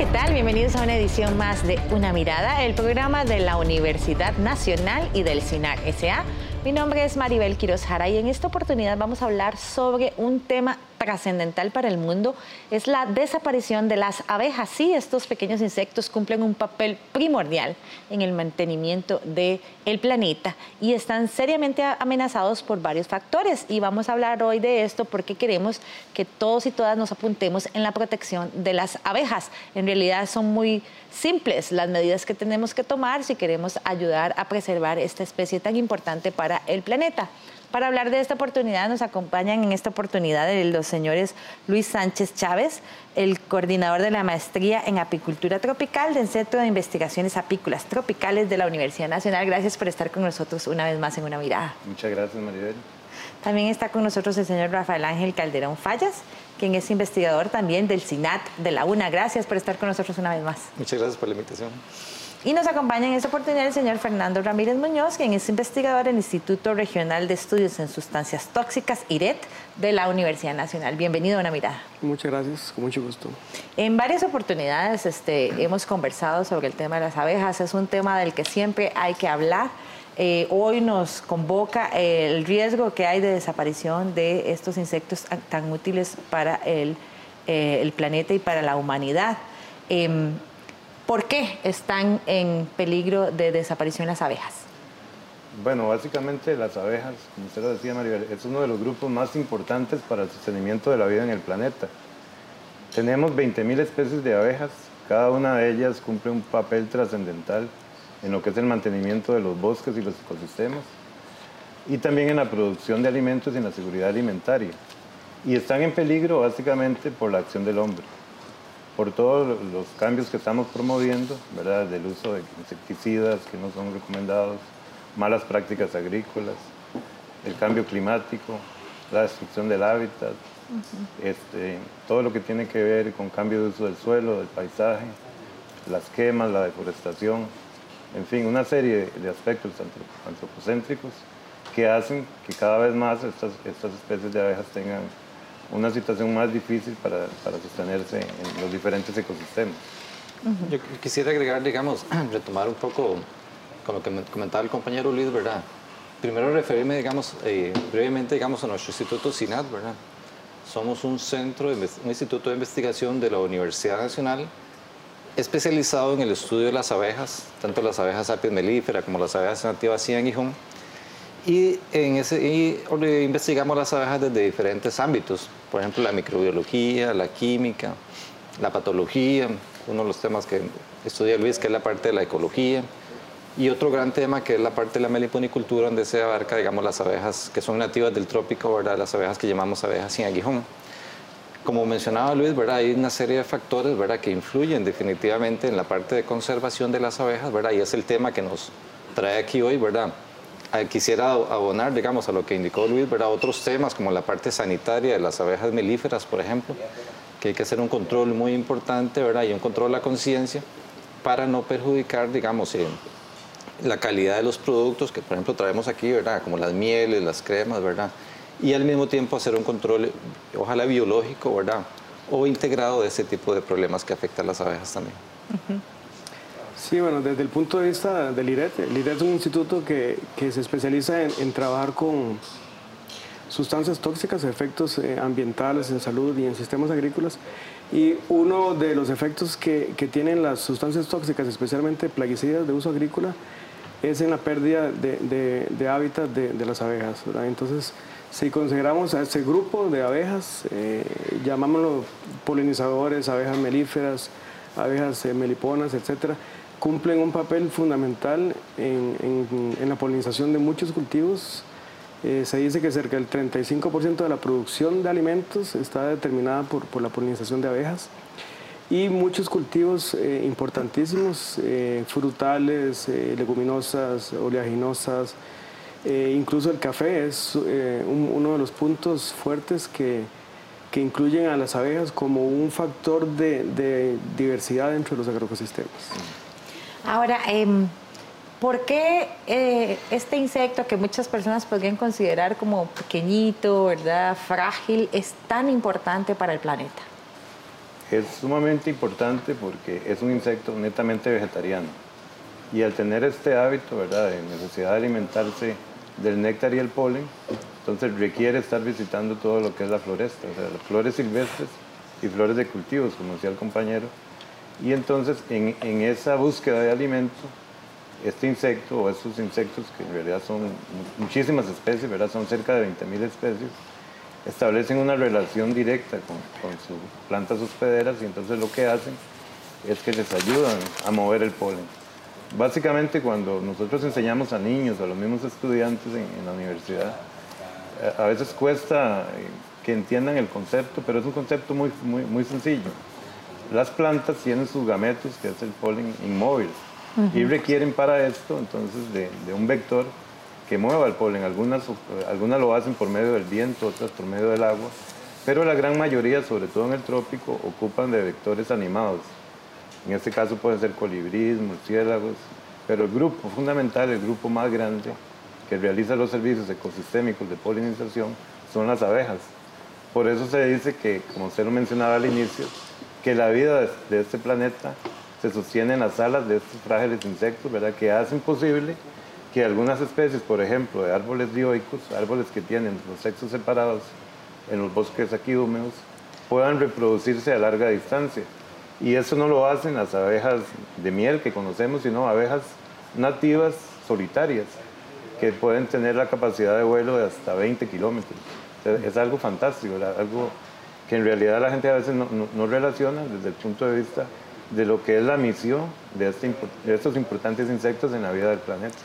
¿qué tal? Bienvenidos a una edición más de Una Mirada, el programa de la Universidad Nacional y del CINAR SA. Mi nombre es Maribel Quiroz Jara y en esta oportunidad vamos a hablar sobre un tema trascendental para el mundo es la desaparición de las abejas. Sí, estos pequeños insectos cumplen un papel primordial en el mantenimiento del el planeta y están seriamente amenazados por varios factores. Y vamos a hablar hoy de esto porque queremos que todos y todas nos apuntemos en la protección de las abejas. En realidad son muy simples las medidas que tenemos que tomar si queremos ayudar a preservar esta especie tan importante para el planeta. Para hablar de esta oportunidad nos acompañan en esta oportunidad los señores Luis Sánchez Chávez, el coordinador de la maestría en apicultura tropical del Centro de Investigaciones Apícolas Tropicales de la Universidad Nacional. Gracias por estar con nosotros una vez más en una mirada. Muchas gracias, Maribel. También está con nosotros el señor Rafael Ángel Calderón Fallas, quien es investigador también del SINAT de la UNA. Gracias por estar con nosotros una vez más. Muchas gracias por la invitación. Y nos acompaña en esta oportunidad el señor Fernando Ramírez Muñoz, quien es investigador del Instituto Regional de Estudios en Sustancias Tóxicas, IRET, de la Universidad Nacional. Bienvenido a una mirada. Muchas gracias, con mucho gusto. En varias oportunidades este, hemos conversado sobre el tema de las abejas. Es un tema del que siempre hay que hablar. Eh, hoy nos convoca el riesgo que hay de desaparición de estos insectos tan útiles para el, eh, el planeta y para la humanidad. Em, ¿Por qué están en peligro de desaparición las abejas? Bueno, básicamente las abejas, como usted lo decía, Maribel, es uno de los grupos más importantes para el sostenimiento de la vida en el planeta. Tenemos 20.000 especies de abejas, cada una de ellas cumple un papel trascendental en lo que es el mantenimiento de los bosques y los ecosistemas, y también en la producción de alimentos y en la seguridad alimentaria. Y están en peligro básicamente por la acción del hombre por todos los cambios que estamos promoviendo, ¿verdad? del uso de insecticidas que no son recomendados, malas prácticas agrícolas, el cambio climático, la destrucción del hábitat, este, todo lo que tiene que ver con cambio de uso del suelo, del paisaje, las quemas, la deforestación, en fin, una serie de aspectos antropocéntricos que hacen que cada vez más estas, estas especies de abejas tengan una situación más difícil para, para sostenerse en los diferentes ecosistemas. Yo quisiera agregar, digamos, retomar un poco con lo que comentaba el compañero Luis, ¿verdad? Primero referirme, digamos, eh, brevemente, digamos, a nuestro Instituto SINAT, ¿verdad? Somos un centro, un instituto de investigación de la Universidad Nacional especializado en el estudio de las abejas, tanto las abejas apis melífera como las abejas nativas y aguijón, y, en ese, y investigamos las abejas desde diferentes ámbitos, por ejemplo la microbiología, la química, la patología, uno de los temas que estudia Luis, que es la parte de la ecología, y otro gran tema que es la parte de la meliponicultura, donde se abarca, digamos, las abejas que son nativas del trópico, ¿verdad? las abejas que llamamos abejas sin aguijón. Como mencionaba Luis, ¿verdad? hay una serie de factores ¿verdad? que influyen definitivamente en la parte de conservación de las abejas, ¿verdad? y es el tema que nos trae aquí hoy, ¿verdad? Quisiera abonar, digamos, a lo que indicó Luis, ¿verdad? otros temas como la parte sanitaria de las abejas melíferas, por ejemplo, que hay que hacer un control muy importante ¿verdad? y un control la conciencia para no perjudicar, digamos, eh, la calidad de los productos que, por ejemplo, traemos aquí, ¿verdad? como las mieles, las cremas, ¿verdad? y al mismo tiempo hacer un control, ojalá biológico, ¿verdad? o integrado de ese tipo de problemas que afectan a las abejas también. Sí, bueno, desde el punto de vista del IRET, el IRET es un instituto que, se especializa en, trabajar con sustancias tóxicas, efectos eh, ambientales en salud y en sistemas agrícolas. Y uno de los efectos que, tienen las sustancias tóxicas, especialmente plaguicidas de uso agrícola, es en la pérdida de, hábitat de, las abejas. Entonces, si consideramos a este grupo de abejas, eh, llamámoslo polinizadores, abejas melíferas, abejas eh, meliponas, etcétera, cumplen un papel fundamental en, la polinización de muchos cultivos. Eh, se dice que cerca del 35% de la producción de alimentos está determinada por, la polinización de abejas y muchos cultivos eh, importantísimos, eh, frutales, leguminosas, oleaginosas, incluso el café es uno de los puntos fuertes que, incluyen a las abejas como un factor de, de diversidad dentro de los agroecosistemas. Ahora, em, ¿por qué eh, este insecto que muchas personas podrían considerar como pequeñito, ¿verdad? frágil, es tan importante para el planeta? es sumamente importante porque es un insecto netamente vegetariano. Y al tener este hábito, ¿verdad?, de necesidad de alimentarse del néctar y el polen, entonces requiere estar visitando todo lo que es la floresta, o sea, las flores silvestres y flores de cultivos, como decía el compañero. Y entonces en, esa búsqueda de alimento, este insecto o estos insectos, que en realidad son muchísimas especies, ¿verdad? son cerca de 20.000 especies, establecen una relación directa con, con sus plantas hospederas y entonces lo que hacen es que les ayudan a mover el polen. Básicamente cuando nosotros enseñamos a niños, a los mismos estudiantes en, en la universidad, eh, a veces cuesta eh, que entiendan el concepto, pero es un concepto muy, muy, muy sencillo. Las plantas tienen sus gametos, que es el polen inmóvil, y requieren para esto entonces de, de un vector que mueva el polen. Algunas, algunas lo hacen por medio del viento, otras por medio del agua, pero la gran mayoría, sobre todo en el trópico, ocupan de vectores animados. En este caso pueden ser colibríes, murciélagos, pero el grupo fundamental, el grupo más grande que realiza los servicios ecosistémicos de polinización son las abejas. Por eso se dice que, como usted lo mencionaba al inicio, que la vida de este planeta se sostiene en las alas de estos frágiles insectos, ¿verdad? que hacen posible que algunas especies, por ejemplo, de árboles dioicos, árboles que tienen los sexos separados en los bosques aquí húmedos, puedan reproducirse a larga distancia. Y eso no lo hacen las abejas de miel que conocemos, sino abejas nativas solitarias, que pueden tener la capacidad de vuelo de hasta 20 kilómetros. Es algo fantástico, algo que en realidad la gente a veces no, no relaciona desde el punto de vista de lo que es la misión de, este, de, estos importantes insectos en la vida del planeta.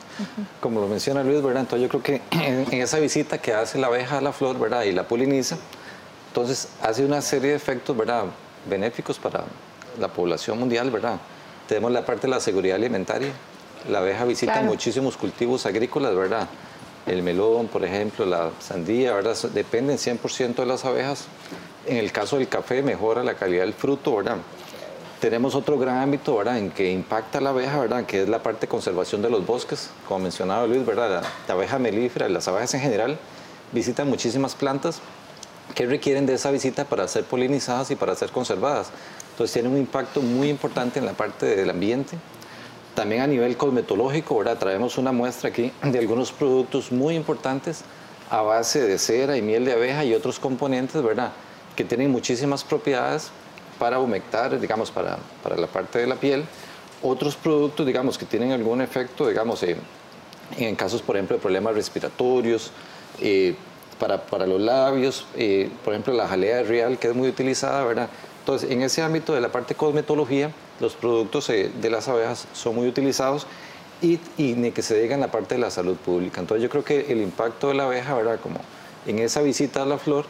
Como lo menciona Luis, ¿verdad? Entonces yo creo que en, en, esa visita que hace la abeja a la flor, ¿verdad? Y la poliniza, entonces hace una serie de efectos, ¿verdad? Benéficos para la población mundial, ¿verdad? Tenemos la parte de la seguridad alimentaria. La abeja visita claro. muchísimos cultivos agrícolas, ¿verdad? El melón, por ejemplo, la sandía, ¿verdad? Dependen 100% de las abejas. En el caso del café mejora la calidad del fruto, ¿verdad? tenemos otro gran ámbito ¿verdad? en que impacta la abeja, ¿verdad? que es la parte de conservación de los bosques. Como mencionaba Luis, ¿verdad? La, abeja melífera, las abejas en general, visitan muchísimas plantas que requieren de esa visita para ser polinizadas y para ser conservadas. Entonces tiene un impacto muy importante en la parte del ambiente. También a nivel cosmetológico, ¿verdad? traemos una muestra aquí de algunos productos muy importantes a base de cera y miel de abeja y otros componentes, ¿verdad? Que tienen muchísimas propiedades para humectar, digamos, para, para, la parte de la piel. Otros productos, digamos, que tienen algún efecto, digamos, en, en casos, por ejemplo, de problemas respiratorios, eh, para, para, los labios, eh, por ejemplo, la jalea real, que es muy utilizada, ¿verdad? Entonces, en ese ámbito de la parte de cosmetología, los productos eh, de las abejas son muy utilizados y, y ni que se diga en la parte de la salud pública. Entonces, yo creo que el impacto de la abeja, ¿verdad? Como en esa visita a la flor,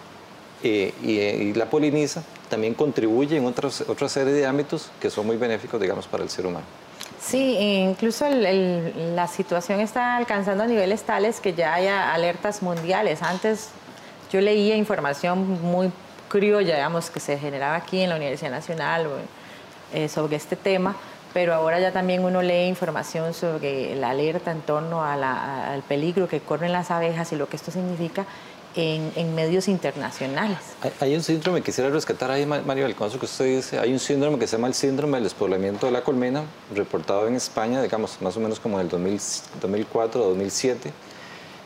y, y, la poliniza, también contribuye en otros, otra serie de ámbitos que son muy benéficos, digamos, para el ser humano. Sí, incluso el, el, la situación está alcanzando niveles tales que ya haya alertas mundiales. Antes yo leía información muy criolla, digamos, que se generaba aquí en la Universidad Nacional eh, sobre este tema, pero ahora ya también uno lee información sobre la alerta en torno a la, al peligro que corren las abejas y lo que esto significa en, en, medios internacionales. Hay, hay, un síndrome, quisiera rescatar ahí, Mario, el caso que usted dice, hay un síndrome que se llama el síndrome del despoblamiento de la colmena, reportado en España, digamos, más o menos como en el 2000, 2004 o 2007,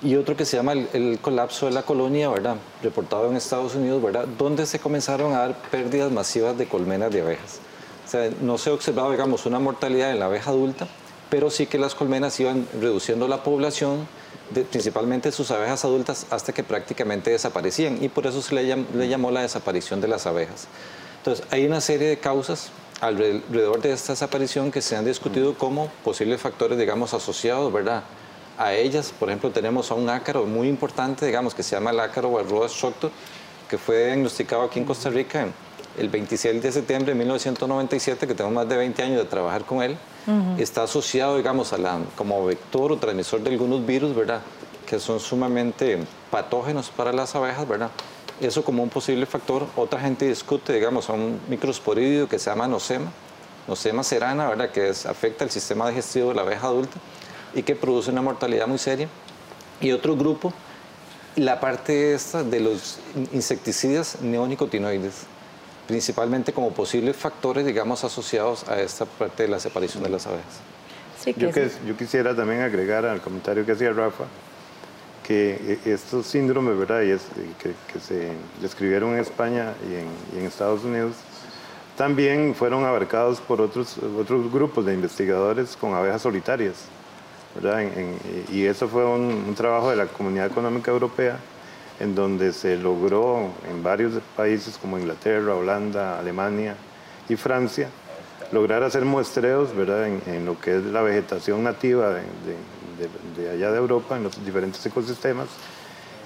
y otro que se llama el, el, colapso de la colonia, ¿verdad? Reportado en Estados Unidos, ¿verdad? Donde se comenzaron a dar pérdidas masivas de colmenas de abejas. O sea, no se ha observado, digamos, una mortalidad en la abeja adulta, pero sí que las colmenas iban reduciendo la población, de, principalmente sus abejas adultas, hasta que prácticamente desaparecían. Y por eso se le, llam, le llamó la desaparición de las abejas. Entonces, hay una serie de causas alrededor de esta desaparición que se han discutido como posibles factores, digamos, asociados, ¿verdad? A ellas, por ejemplo, tenemos a un ácaro muy importante, digamos, que se llama el ácaro Varroa Structur, que fue diagnosticado aquí en Costa Rica el 26 de septiembre de 1997, que tengo más de 20 años de trabajar con él, uh -huh. está asociado, digamos, a la, como vector o transmisor de algunos virus, ¿verdad? Que son sumamente patógenos para las abejas, ¿verdad? Eso como un posible factor. Otra gente discute, digamos, a un microsporidio que se llama nosema, nosema serana, ¿verdad? Que es, afecta el sistema digestivo de la abeja adulta y que produce una mortalidad muy seria. Y otro grupo, la parte esta de los insecticidas neonicotinoides principalmente como posibles factores, digamos, asociados a esta parte de la separación de las abejas. Sí, yo, yo quisiera también agregar al comentario que hacía Rafa, que e, estos síndromes, ¿verdad? Y es, que, se describieron en España y en, Estados Unidos, también fueron abarcados por otros, otros grupos de investigadores con abejas solitarias, ¿verdad? y eso fue un, trabajo de la Comunidad Económica Europea, en donde se logró en varios países como Inglaterra, Holanda, Alemania y Francia, lograr hacer muestreos, ¿verdad? En, lo que es la vegetación nativa de allá de Europa, en los diferentes ecosistemas,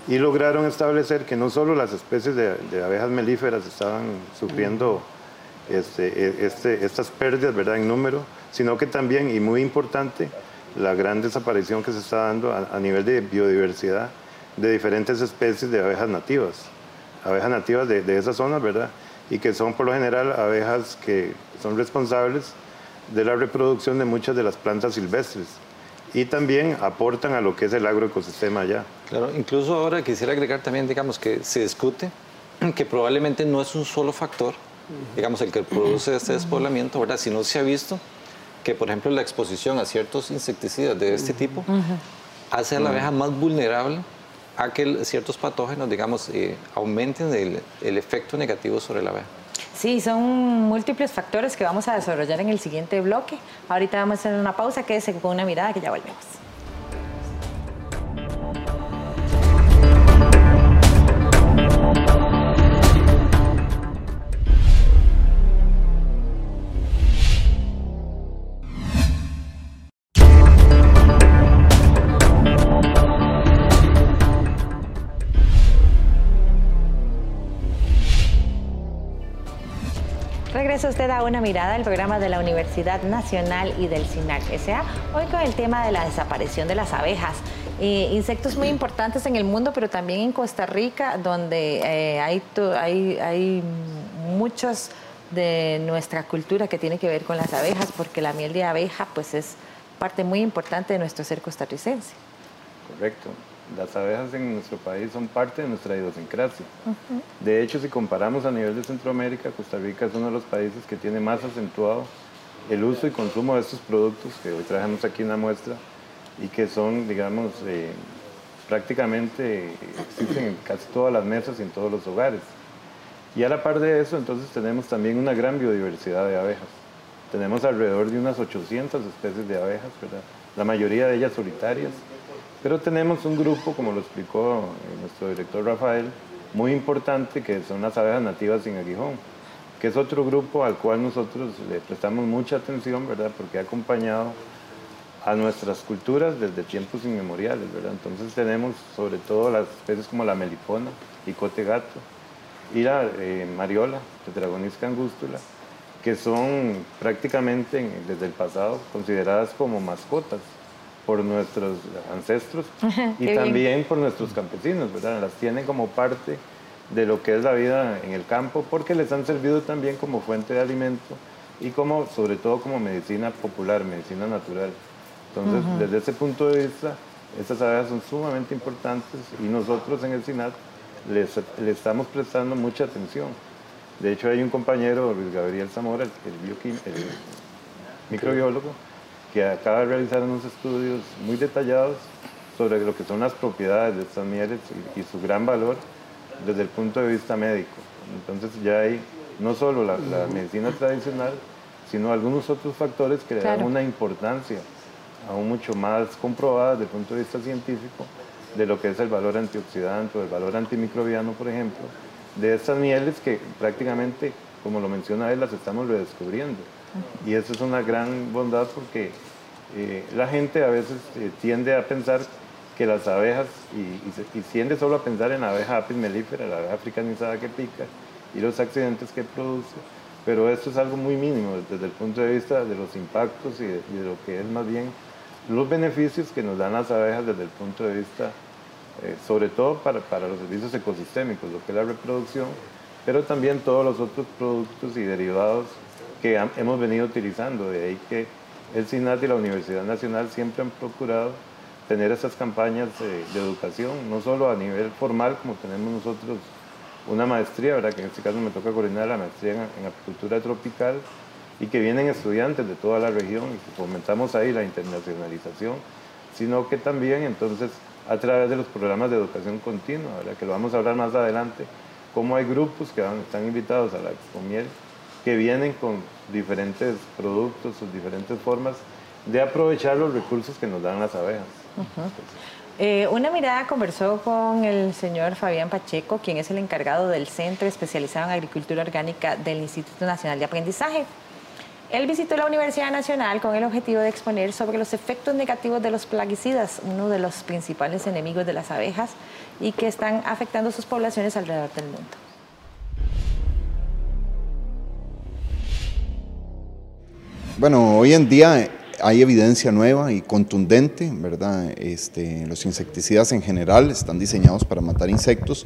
y lograron establecer que no solo las especies de, abejas melíferas estaban sufriendo este, e, este, estas pérdidas ¿verdad? en número, sino que también, y muy importante, la gran desaparición que se está dando a, nivel de biodiversidad de diferentes especies de abejas nativas, abejas nativas de, de esas zonas, ¿verdad? Y que son por lo general abejas que son responsables de la reproducción de muchas de las plantas silvestres y también aportan a lo que es el agroecosistema allá. Claro, incluso ahora quisiera agregar también, digamos, que se discute que probablemente no es un solo factor, digamos, el que produce este despoblamiento, ¿verdad? Sino se ha visto que, por ejemplo, la exposición a ciertos insecticidas de este tipo hace a la abeja más vulnerable a que ciertos patógenos, digamos, eh, aumenten el, el efecto negativo sobre la abeja. Sí, son múltiples factores que vamos a desarrollar en el siguiente bloque. Ahorita vamos a hacer una pausa, quédese con una mirada que ya volvemos. Usted a una mirada al programa de la Universidad Nacional y del SINAC S.A. Hoy con el tema de la desaparición de las abejas. insectos muy importantes en el mundo, pero también en Costa Rica, donde eh, hay, hay, hay muchos de nuestra cultura que tiene que ver con las abejas, porque la miel de abeja pues es parte muy importante de nuestro ser costarricense. Correcto las abejas en nuestro país son parte de nuestra idiosincrasia. De hecho, si comparamos a nivel de Centroamérica, Costa Rica es uno de los países que tiene más acentuado el uso y consumo de estos productos que hoy trajemos aquí en la muestra y que son, digamos, eh, prácticamente existen en casi todas las mesas y en todos los hogares. Y a la par de eso, entonces tenemos también una gran biodiversidad de abejas. Tenemos alrededor de unas 800 especies de abejas, ¿verdad? la mayoría de ellas solitarias pero tenemos un grupo, como lo explicó eh, nuestro director Rafael, muy importante que son las abejas nativas sin aguijón, que es otro grupo al cual nosotros le prestamos mucha atención, ¿verdad? Porque ha acompañado a nuestras culturas desde tiempos inmemoriales, ¿verdad? Entonces tenemos sobre todo las especies como la melipona, icote gato, y la eh, mariola, tetragonisca angústula, que son prácticamente desde el pasado consideradas como mascotas por nuestros ancestros y también por nuestros campesinos, ¿verdad? Las tienen como parte de lo que es la vida en el campo porque les han servido también como fuente de alimento y como, sobre todo como medicina popular, medicina natural. Entonces, desde ese punto de vista, estas abejas son sumamente importantes y nosotros en el SINAT les, estamos prestando mucha atención. De hecho, hay un compañero, Luis Gabriel Zamora, el, el microbiólogo, que acaba de realizar unos estudios muy detallados sobre lo que son las propiedades de estas mieles y, su gran valor desde el punto de vista médico. Entonces ya hay no solo la, medicina tradicional, sino algunos otros factores que le dan una importancia aún mucho más comprobada desde el punto de vista científico de lo que es el valor antioxidante o el valor antimicrobiano, por ejemplo, de estas mieles que prácticamente, como lo menciona él, las estamos redescubriendo. Y eso es una gran bondad porque eh, la gente a veces eh, tiende a pensar que las abejas, y, tiende solo a pensar en la abeja apis mellifera, la abeja africanizada que pica, y los accidentes que produce, pero esto es algo muy mínimo desde el punto de vista de los impactos y de, lo que es más bien los beneficios que nos dan las abejas desde el punto de vista, eh, sobre todo para, para los servicios ecosistémicos, lo que es la reproducción, pero también todos los otros productos y derivados que hemos venido utilizando. De ahí que el SINAT y la Universidad Nacional siempre han procurado tener esas campañas de educación, no solo a nivel formal como tenemos nosotros una maestría, ¿verdad? que en este caso me toca coordinar la maestría en, apicultura tropical, y que vienen estudiantes de toda la región y que fomentamos ahí la internacionalización, sino que también entonces a través de los programas de educación continua, ¿verdad? que lo vamos a hablar más adelante, cómo hay grupos que están invitados a la Expo Miel que vienen con diferentes productos o diferentes formas de aprovechar los recursos que nos dan las abejas. Eh, una mirada conversó con el señor Fabián Pacheco, quien es el encargado del Centro Especializado en Agricultura Orgánica del Instituto Nacional de Aprendizaje. Él visitó la Universidad Nacional con el objetivo de exponer sobre los efectos negativos de los plaguicidas, uno de los principales enemigos de las abejas y que están afectando sus poblaciones alrededor del mundo. Bueno, hoy en día hay evidencia nueva y contundente, ¿verdad? Este, los insecticidas en general están diseñados para matar insectos,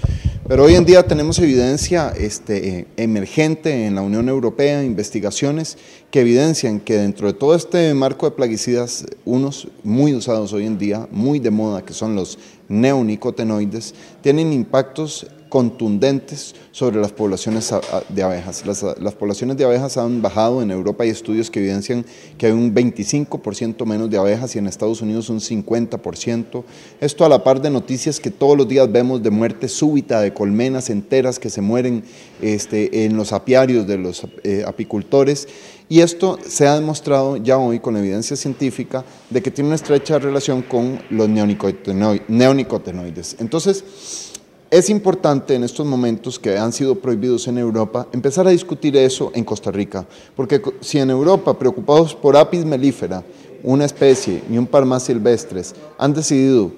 pero hoy en día tenemos evidencia este, emergente en la Unión Europea, investigaciones que evidencian que dentro de todo este marco de plaguicidas, unos muy usados hoy en día, muy de moda, que son los neonicotenoides, tienen impactos contundentes sobre las poblaciones de abejas. Las, poblaciones de abejas han bajado en Europa, hay estudios que evidencian que hay un 25% menos de abejas y en Estados Unidos un 50%. Esto a la par de noticias que todos los días vemos de muerte súbita de colmenas enteras que se mueren este, en los apiarios de los eh, apicultores. Y esto se ha demostrado ya hoy con evidencia científica de que tiene una estrecha relación con los neonicotenoides. Entonces, es importante en estos momentos que han sido prohibidos en Europa empezar a discutir eso en Costa Rica, porque si en Europa, preocupados por apis mellifera, una especie y un par más silvestres, han decidido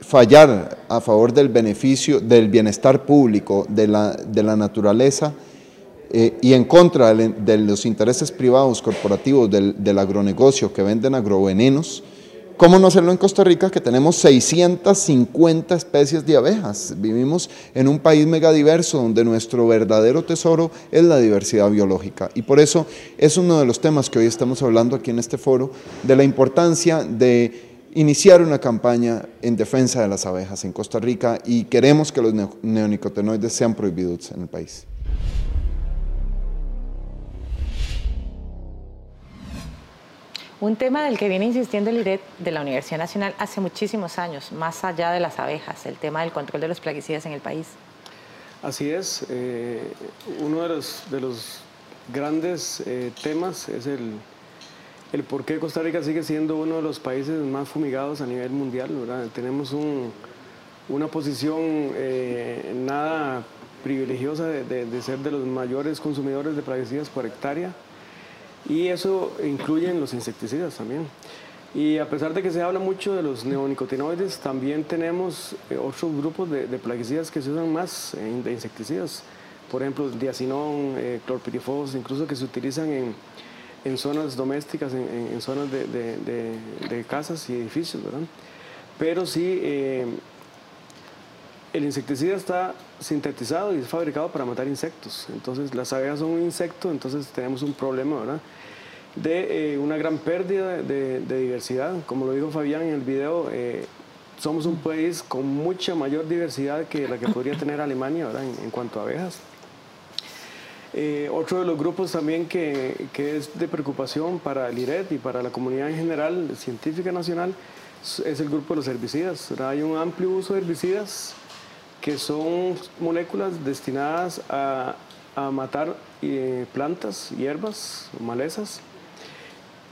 fallar a favor del beneficio, del bienestar público, de la, de la naturaleza, eh, y en contra de, los intereses privados corporativos del, del agronegocio que venden agrovenenos, ¿Cómo no hacerlo en Costa Rica que tenemos 650 especies de abejas? Vivimos en un país megadiverso donde nuestro verdadero tesoro es la diversidad biológica. Y por eso es uno de los temas que hoy estamos hablando aquí en este foro, de la importancia de iniciar una campaña en defensa de las abejas en Costa Rica y queremos que los neonicotinoides sean prohibidos en el país. Un tema del que viene insistiendo el IRET de la Universidad Nacional hace muchísimos años, más allá de las abejas, el tema del control de los plaguicidas en el país. Así es, eh, uno de los, de los grandes eh, temas es el, el por qué Costa Rica sigue siendo uno de los países más fumigados a nivel mundial. Tenemos una posición eh, nada privilegiosa de, ser de los mayores consumidores de plaguicidas por hectárea y eso incluye los insecticidas también. Y a pesar de que se habla mucho de los neonicotinoides, también tenemos eh, otros grupos de, plaguicidas que se usan más eh, de insecticidas. Por ejemplo, diacinón, eh, clorpirifos, incluso que se utilizan en, en zonas domésticas, en, zonas de, de, casas y edificios, ¿verdad? Pero sí, el insecticida está sintetizado y es fabricado para matar insectos. Entonces las abejas son un insecto, entonces tenemos un problema, ¿verdad? De eh, una gran pérdida de, diversidad. Como lo dijo Fabián en el video, eh, somos un país con mucha mayor diversidad que la que podría tener Alemania ¿verdad? En, cuanto a abejas. Eh, otro de los grupos también que, es de preocupación para el IRED y para la comunidad en general, científica nacional, es el grupo de los herbicidas. Hay un amplio uso de herbicidas que son moléculas destinadas a, matar eh, plantas, hierbas, malezas,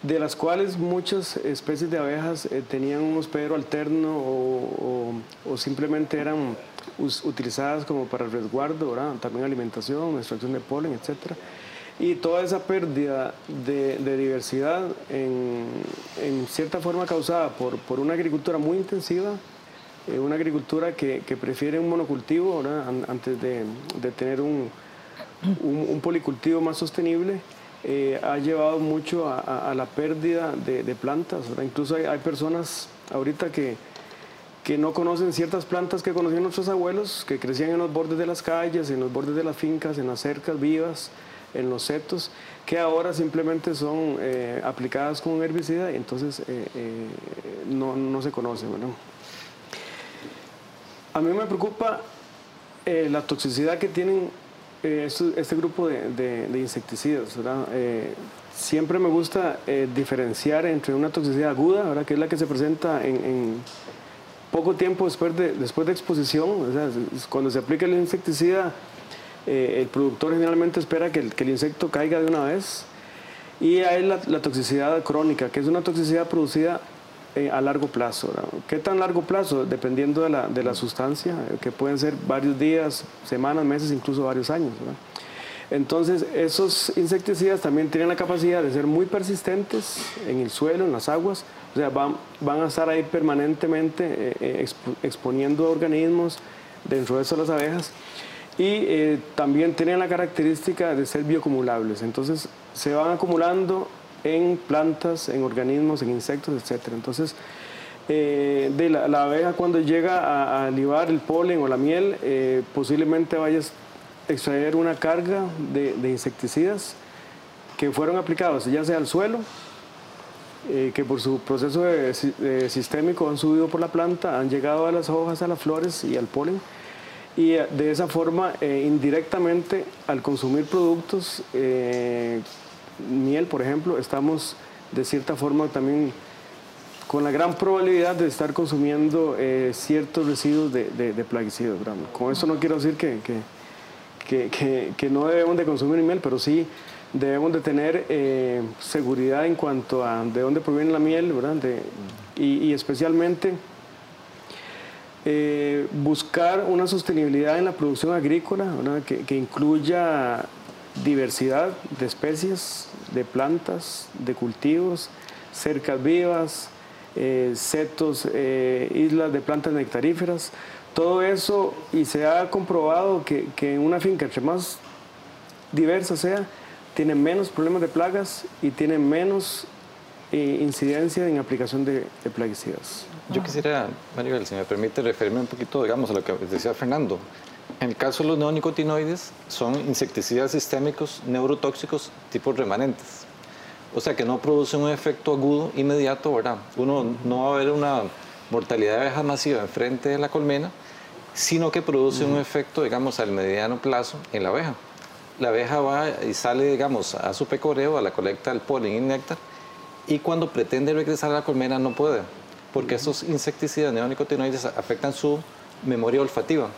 de las cuales muchas especies de abejas eh, tenían un hospedero alterno o, simplemente eran utilizadas como para resguardo, también alimentación, extracción de polen, etc. Y toda esa pérdida de, diversidad, en, cierta forma causada por, por una agricultura muy intensiva, eh, una agricultura que, que, prefiere un monocultivo antes de, de tener un, un, policultivo más sostenible, eh, ha llevado mucho a, la pérdida de, plantas. Incluso hay, personas ahorita que, que no conocen ciertas plantas que conocían nuestros abuelos, que crecían en los bordes de las calles, en los bordes de las fincas, en las cercas vivas, en los setos, que ahora simplemente son eh, aplicadas con herbicida y entonces no, no, se conocen. A mí me preocupa eh, la toxicidad que tienen eh, este, grupo de, insecticidas. Eh, siempre me gusta diferenciar entre una toxicidad aguda, ¿verdad? que es la que se presenta en, poco tiempo después de, después de exposición. cuando se aplica el insecticida, el productor generalmente espera que el, insecto caiga de una vez. Y hay la, la toxicidad crónica, que es una toxicidad producida eh, a largo plazo. ¿Qué tan largo plazo? Dependiendo de la, de la sustancia, eh, que pueden ser varios días, semanas, meses, incluso varios años. Entonces, esos insecticidas también tienen la capacidad de ser muy persistentes en el suelo, en las aguas, o sea, van, van a estar ahí permanentemente eh, exponiendo organismos dentro de eso las abejas y también tienen la característica de ser bioacumulables. Entonces, se van acumulando en plantas, en organismos, en insectos, etc. Entonces, eh, de la, abeja cuando llega a, libar el polen o la miel, eh, posiblemente vayas a extraer una carga de, insecticidas que fueron aplicados ya sea al suelo, eh, que por su proceso sistémico han subido por la planta, han llegado a las hojas, a las flores y al polen. Y de esa forma, indirectamente, al consumir productos miel, por ejemplo, estamos de cierta forma también con la gran probabilidad de estar consumiendo eh, ciertos residuos de, plaguicidas. Con eso no quiero decir que, no debemos de consumir miel, pero sí debemos de tener eh, seguridad en cuanto a de dónde proviene la miel, y, especialmente eh, buscar una sostenibilidad en la producción agrícola que incluya diversidad de especies, de plantas, de cultivos, cercas vivas, eh, setos, eh, islas de plantas nectaríferas, todo eso y se ha comprobado que, que una finca, entre más diversa sea, tiene menos problemas de plagas y tiene menos eh, incidencia en aplicación de, de, plaguicidas. Yo quisiera, Maribel, si me permite referirme un poquito, digamos, a lo que decía Fernando. En el caso de los neonicotinoides, son insecticidas sistémicos neurotóxicos tipo remanentes. O sea que no producen un efecto agudo inmediato, ¿verdad? Uno no va a ver una mortalidad de abejas masiva enfrente de la colmena, sino que produce un efecto, digamos, al mediano plazo en la abeja. La abeja va y sale, digamos, a su pecoreo, a la colecta del polen y néctar, y cuando pretende regresar a la colmena no puede, porque estos insecticidas neonicotinoides afectan su memoria olfativa.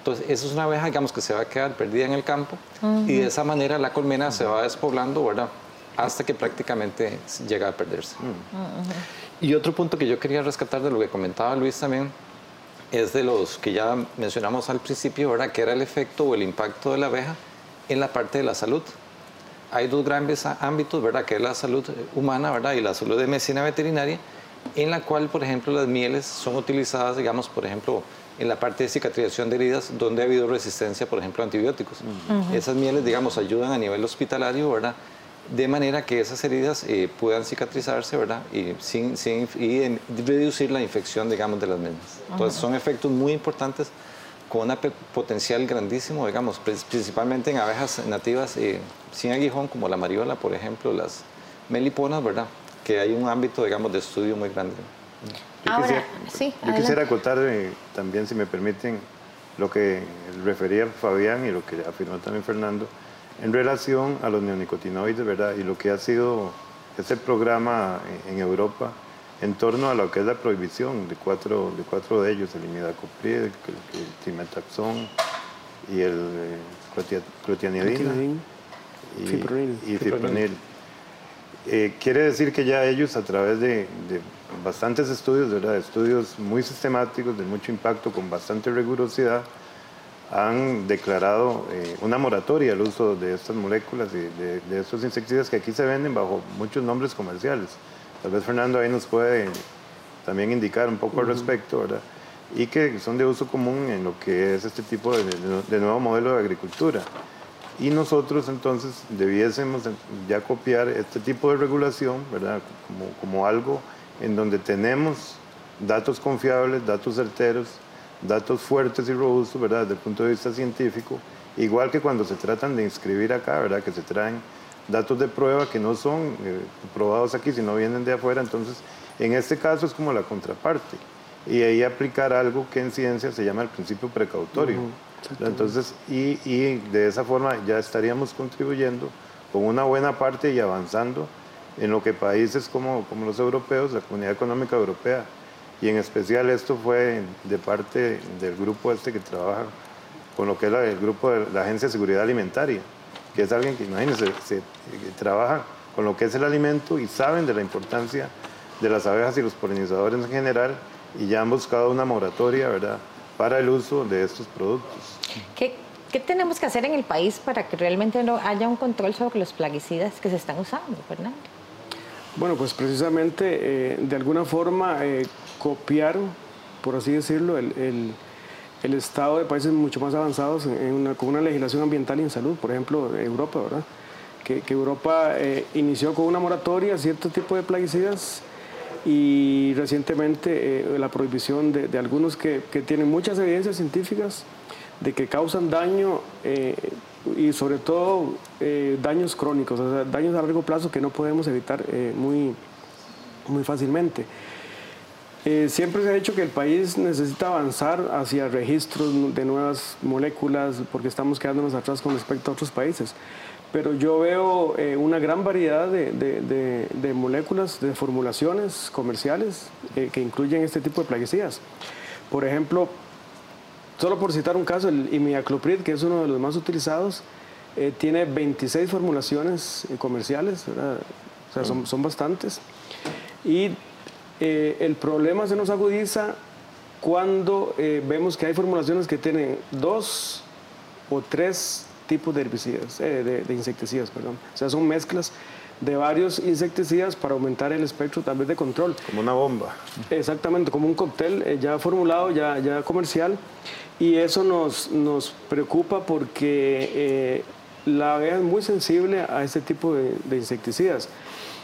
Entonces, eso es una abeja, digamos, que se va a quedar perdida en el campo y de esa manera la colmena se va despoblando, ¿verdad? Hasta que prácticamente llega a perderse. Y otro punto que yo quería rescatar de lo que comentaba Luis también es de los que ya mencionamos al principio, ¿verdad? Que era el efecto o el impacto de la abeja en la parte de la salud. Hay dos grandes ámbitos, ¿verdad? Que es la salud humana, ¿verdad? Y la salud de medicina veterinaria, en la cual, por ejemplo, las mieles son utilizadas, digamos, por ejemplo, en la parte de cicatrización de heridas donde ha habido resistencia, por ejemplo, a antibióticos. Esas mieles, digamos, ayudan a nivel hospitalario, ¿verdad? De manera que esas heridas eh, puedan cicatrizarse, ¿verdad? Y, sin, sin, y reducir la infección, digamos, de las mismas. Entonces, son efectos muy importantes con un potencial grandísimo, digamos, principalmente en abejas nativas eh, sin aguijón, como la mariola, por ejemplo, las meliponas, ¿verdad? Que hay un ámbito, digamos, de estudio muy grande. Yo quisiera, sí, yo quisiera acotar eh, también, si me permiten, lo que refería Fabián y lo que afirmó también Fernando, en relación a los neonicotinoides, ¿verdad? Y lo que ha sido ese programa en Europa en torno a lo que es la prohibición de cuatro de, cuatro de ellos, el imidacoprid, el, timetaxón y el eh, clotianidina y, fipronil. Y fipronil. Eh, quiere decir que ya ellos a través de, bastantes estudios, ¿verdad? estudios muy sistemáticos, de mucho impacto, con bastante rigurosidad, han declarado eh, una moratoria al uso de estas moléculas y de, estos insecticidas que aquí se venden bajo muchos nombres comerciales. Tal vez Fernando ahí nos puede también indicar un poco al respecto, ¿verdad? Y que son de uso común en lo que es este tipo de, de nuevo modelo de agricultura. Y nosotros entonces debiésemos ya copiar este tipo de regulación, ¿verdad? Como, como algo en donde tenemos datos confiables, datos certeros, datos fuertes y robustos, ¿verdad? Desde el punto de vista científico, igual que cuando se tratan de inscribir acá, ¿verdad? Que se traen datos de prueba que no son eh, probados aquí, sino vienen de afuera. Entonces, en este caso es como la contraparte. Y ahí aplicar algo que en ciencia se llama el principio precautorio. Entonces, y, y de esa forma ya estaríamos contribuyendo con una buena parte y avanzando en lo que países como, como los europeos, la Comunidad Económica Europea, y en especial esto fue de parte del grupo este que trabaja con lo que es el grupo de la Agencia de Seguridad Alimentaria, que es alguien que, imagínense, se, trabaja con lo que es el alimento y saben de la importancia de las abejas y los polinizadores en general y ya han buscado una moratoria, ¿verdad?, para el uso de estos productos. ¿Qué, ¿Qué tenemos que hacer en el país para que realmente no haya un control sobre los plaguicidas que se están usando, Fernando? Bueno, pues precisamente eh, de alguna forma eh, copiar, por así decirlo, el, el, estado de países mucho más avanzados con una legislación ambiental y en salud, por ejemplo, Europa, ¿verdad? Que, Europa eh, inició con una moratoria a cierto tipo de plaguicidas y recientemente la prohibición de, de algunos que, que, tienen muchas evidencias científicas de que causan daño y sobre todo eh, daños crónicos, o sea, daños a largo plazo que no podemos evitar eh, muy, muy fácilmente. Eh, siempre se ha dicho que el país necesita avanzar hacia registros de nuevas moléculas porque estamos quedándonos atrás con respecto a otros países. Pero yo veo una gran variedad de, de, de, moléculas, de formulaciones comerciales que incluyen este tipo de plaguicidas. Por ejemplo, Solo por citar un caso, el imidacloprid, que es uno de los más utilizados, eh, tiene 26 formulaciones eh, comerciales, o sea, son, bastantes. Y eh, el problema se nos agudiza cuando vemos que hay formulaciones que tienen dos o tres tipos de herbicidas, de, de, insecticidas, perdón. O sea, son mezclas de varios insecticidas para aumentar el espectro tal vez de control. Como una bomba. Exactamente, como un cóctel ya formulado, ya, ya comercial. Y eso nos, nos preocupa porque eh, la abeja es muy sensible a este tipo de, insecticidas.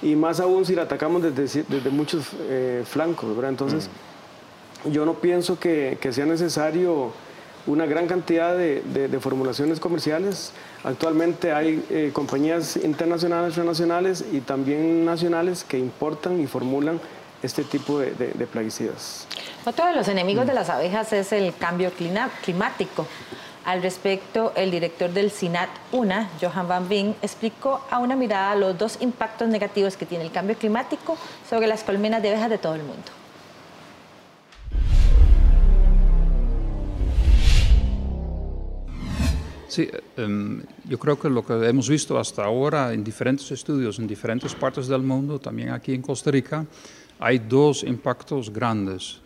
Y más aún si la atacamos desde, desde muchos eh, flancos, ¿verdad? Entonces, mm. yo no pienso que, que, sea necesario una gran cantidad de, de formulaciones comerciales. Actualmente hay eh, compañías internacionales, transnacionales y también nacionales que importan y formulan este tipo de, plaguicidas. Otro de los enemigos de las abejas es el cambio climático. Al respecto, el director del SINAT UNA, Johan Van Veen, explicó a una mirada los dos impactos negativos que tiene el cambio climático sobre las colmenas de abejas de todo el mundo. Sí, em, yo creo que lo que hemos visto hasta ahora en diferentes estudios en diferentes partes del mundo, también aquí en Costa Rica, hay dos impactos grandes.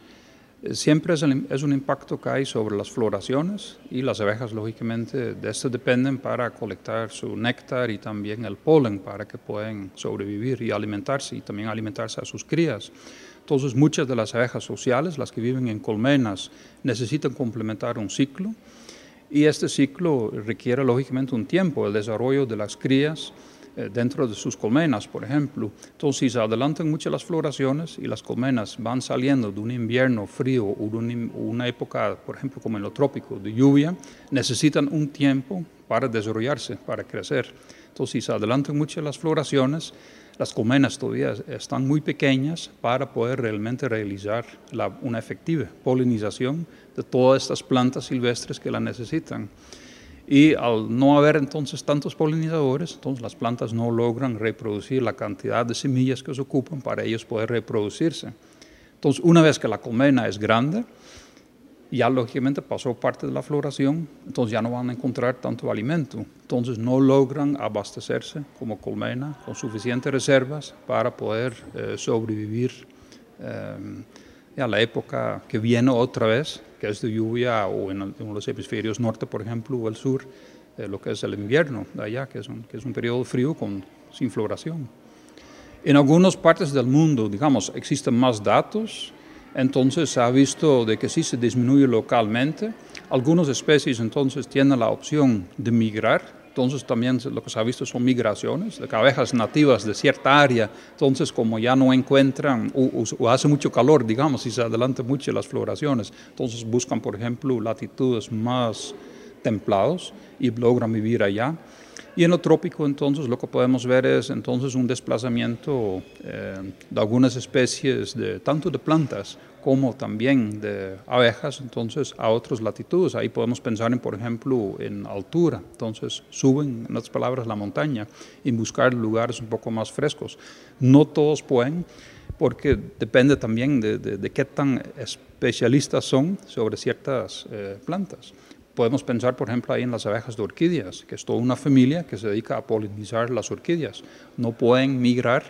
Eh, siempre es, un impacto que hay sobre las floraciones y las abejas, lógicamente, de esto dependen para colectar su néctar y también el polen para que puedan sobrevivir y alimentarse y también alimentarse a sus crías. Entonces, muchas de las abejas sociales, las que viven en colmenas, necesitan complementar un ciclo y este ciclo requiere, lógicamente, un tiempo, el desarrollo de las crías eh, dentro de sus colmenas, por ejemplo. Entonces, si se adelantan mucho las floraciones y las colmenas van saliendo de un invierno frío o de una época, por ejemplo, como en lo trópico, de lluvia, necesitan un tiempo para desarrollarse, para crecer. Entonces, si se adelantan mucho las floraciones, las colmenas todavía están muy pequeñas para poder realmente realizar una efectiva polinización de todas estas plantas silvestres que la necesitan. Y al no haber entonces tantos polinizadores, entonces las plantas no logran reproducir la cantidad de semillas que se ocupan para ellos poder reproducirse. Entonces, una vez que la colmena es grande, ya lógicamente pasó parte de la floración, entonces ya no van a encontrar tanto alimento. Entonces no logran abastecerse como colmena con suficientes reservas para poder eh, sobrevivir eh, a la época que viene otra vez, que es de lluvia o en, los hemisferios norte, por ejemplo, o el sur, eh, lo que es el invierno de allá, que es un, que es un periodo frío con, sin floración. En algunas partes del mundo, digamos, existen más datos, entonces se ha visto que sí se disminuye localmente. Algunas especies entonces tienen la opción de migrar, entonces también lo que se ha visto son migraciones de abejas nativas de cierta área. Entonces como ya no encuentran o, hace mucho calor, digamos, y se adelantan mucho las floraciones, entonces buscan, por ejemplo, latitudes más templados y logran vivir allá. Y en lo trópico, entonces, lo que podemos ver es entonces un desplazamiento eh, de algunas especies, de, tanto de plantas como también de abejas, entonces, a otras latitudes. Ahí podemos pensar, en, por ejemplo, en altura. Entonces, suben, en otras palabras, la montaña y buscar lugares un poco más frescos. No todos pueden, porque depende también de, qué tan especialistas son sobre ciertas eh, plantas. Podemos pensar, por ejemplo, ahí en las abejas de orquídeas, que es toda una familia que se dedica a polinizar las orquídeas. No pueden migrar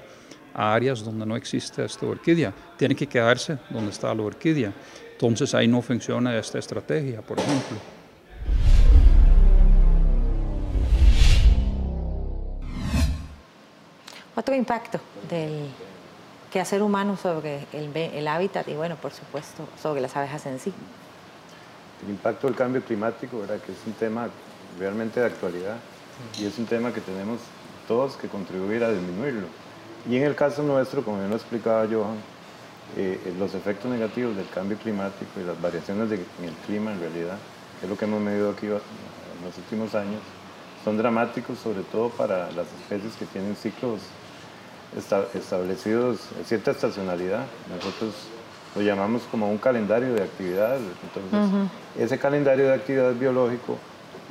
a áreas donde no existe esta orquídea, tienen que quedarse donde está la orquídea. Entonces ahí no funciona esta estrategia, por ejemplo. Otro impacto del quehacer humano sobre el, el hábitat y, bueno, por supuesto, sobre las abejas en sí el impacto del cambio climático, ¿verdad? que es un tema realmente de actualidad y es un tema que tenemos todos que contribuir a disminuirlo. Y en el caso nuestro, como ya lo explicaba Johan, eh, eh, los efectos negativos del cambio climático y las variaciones en el clima en realidad, que es lo que hemos medido aquí en los últimos años, son dramáticos sobre todo para las especies que tienen ciclos establecidos, cierta estacionalidad. Nosotros lo llamamos como un calendario de actividades. Entonces, ese calendario de actividades biológico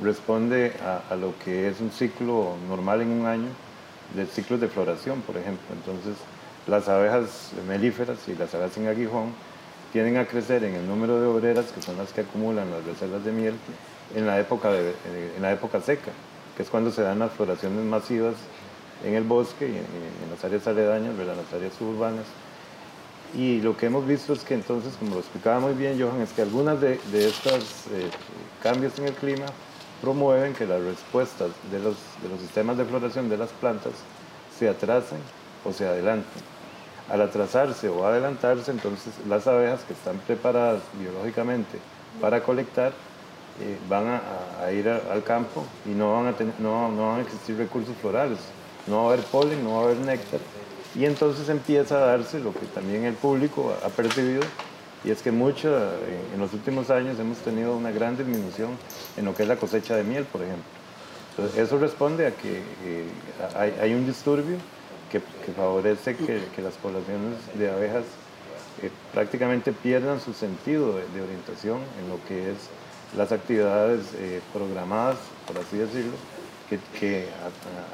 responde a, lo que es un ciclo normal en un año, de ciclos de floración, por ejemplo. Entonces, las abejas melíferas y las abejas en aguijón tienden a crecer en el número de obreras, que son las que acumulan las reservas de miel, en la época, de, en la época seca, que es cuando se dan las floraciones masivas en el bosque y en, las áreas aledañas, en las áreas suburbanas y lo que hemos visto es que entonces, como lo explicaba muy bien Johan, es que algunas de, estos eh, cambios en el clima promueven que las respuestas de los, de los sistemas de floración de las plantas se atrasen o se adelanten. Al atrasarse o adelantarse, entonces las abejas que están preparadas biológicamente para colectar eh, van a, ir al campo y no van, a no, no van a existir recursos florales, no va a haber polen, no va a haber néctar y entonces empieza a darse lo que también el público ha percibido, y es que mucho, en los últimos años hemos tenido una gran disminución en lo que es la cosecha de miel, por ejemplo. Entonces, eso responde a que eh, hay, un disturbio que, favorece que, las poblaciones de abejas eh, prácticamente pierdan su sentido de, orientación en lo que es las actividades eh, programadas, por así decirlo, que,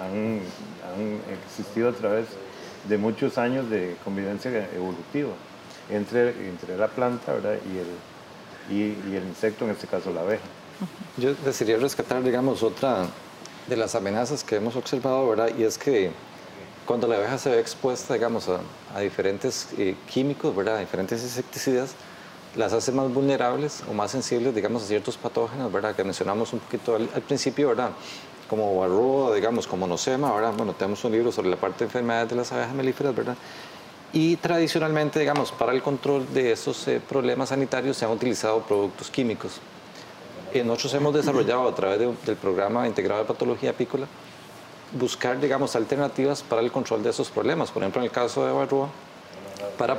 han, existido a través muchos años de convivencia evolutiva entre, entre la planta ¿verdad? Y, el, y, el insecto, en este caso la abeja. Yo desearía rescatar, digamos, otra de las amenazas que hemos observado, ¿verdad? Y es que cuando la abeja se ve expuesta, digamos, a, diferentes eh, químicos, ¿verdad? A diferentes insecticidas, las hace más vulnerables o más sensibles, digamos, a ciertos patógenos, ¿verdad? Que mencionamos un poquito al, al principio, ¿verdad? Como barroa, digamos, como nosema, ahora, bueno, tenemos un libro sobre la parte de enfermedades de las abejas melíferas, ¿verdad? Y tradicionalmente, digamos, para el control de esos eh, problemas sanitarios se han utilizado productos químicos. Eh, nosotros hemos desarrollado a través del programa integrado de patología apícola buscar, digamos, alternativas para el control de esos problemas. Por ejemplo, en el caso de barroa, para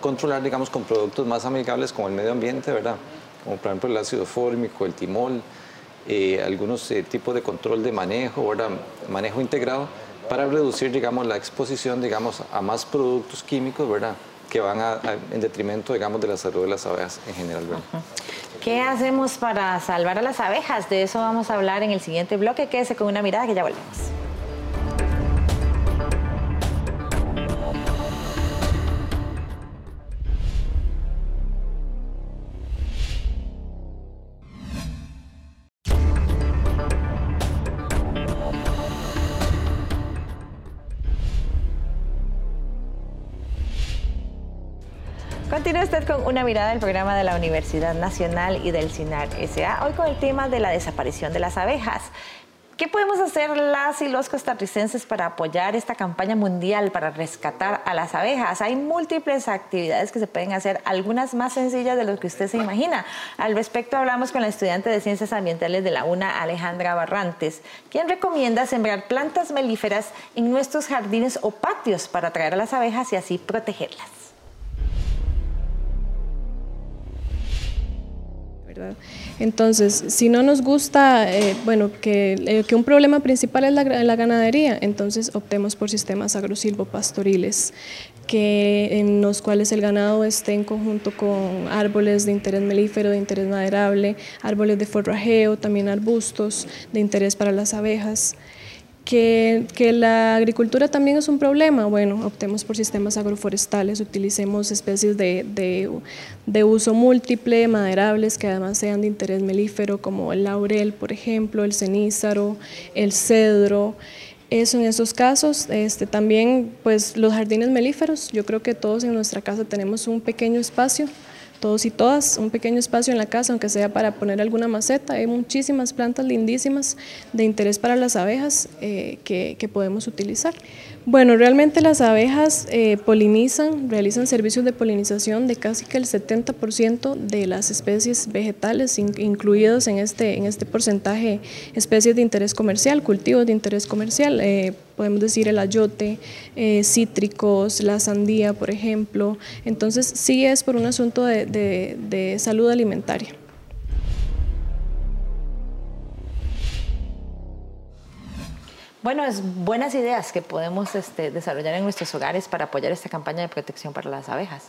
controlar, digamos, con productos más amigables con el medio ambiente, ¿verdad? Como por ejemplo el ácido fórmico, el timol, eh, algunos eh, tipos de control de manejo, ¿verdad? manejo integrado, para reducir digamos, la exposición digamos, a más productos químicos ¿verdad? que van en detrimento digamos, de la salud de las abejas en general. ¿Qué hacemos para salvar a las abejas? De eso vamos a hablar en el siguiente bloque. Quédese con una mirada que ya volvemos. Con una mirada del programa de la Universidad Nacional y del CINAR SA, hoy con el tema de la desaparición de las abejas. ¿Qué podemos hacer las y los costarricenses para apoyar esta campaña mundial para rescatar a las abejas? Hay múltiples actividades que se pueden hacer, algunas más sencillas de lo que usted se imagina. Al respecto hablamos con la estudiante de Ciencias Ambientales de la UNA, Alejandra Barrantes, quien recomienda sembrar plantas melíferas en nuestros jardines o patios para atraer a las abejas y así protegerlas. Entonces, si no nos gusta, eh, bueno, que, eh, que, un problema principal es la, la, ganadería, entonces optemos por sistemas agrosilvopastoriles, que, en los cuales el ganado esté en conjunto con árboles de interés melífero, de interés maderable, árboles de forrajeo, también arbustos de interés para las abejas. Que, que, la agricultura también es un problema, bueno, optemos por sistemas agroforestales, utilicemos especies de, de, uso múltiple, maderables, que además sean de interés melífero, como el laurel, por ejemplo, el cenízaro, el cedro. Eso en esos casos, este, también pues los jardines melíferos, yo creo que todos en nuestra casa tenemos un pequeño espacio todos y todas, un pequeño espacio en la casa, aunque sea para poner alguna maceta. Hay muchísimas plantas lindísimas de interés para las abejas eh, que, que, podemos utilizar. Bueno, realmente las abejas eh, polinizan, realizan servicios de polinización de casi que el 70% de las especies vegetales incluidos en este, en este porcentaje especies de interés comercial, cultivos de interés comercial. Eh, podemos decir el ayote, eh, cítricos, la sandía, por ejemplo. Entonces, sí es por un asunto de, de salud alimentaria. Bueno, es buenas ideas que podemos este, desarrollar en nuestros hogares para apoyar esta campaña de protección para las abejas.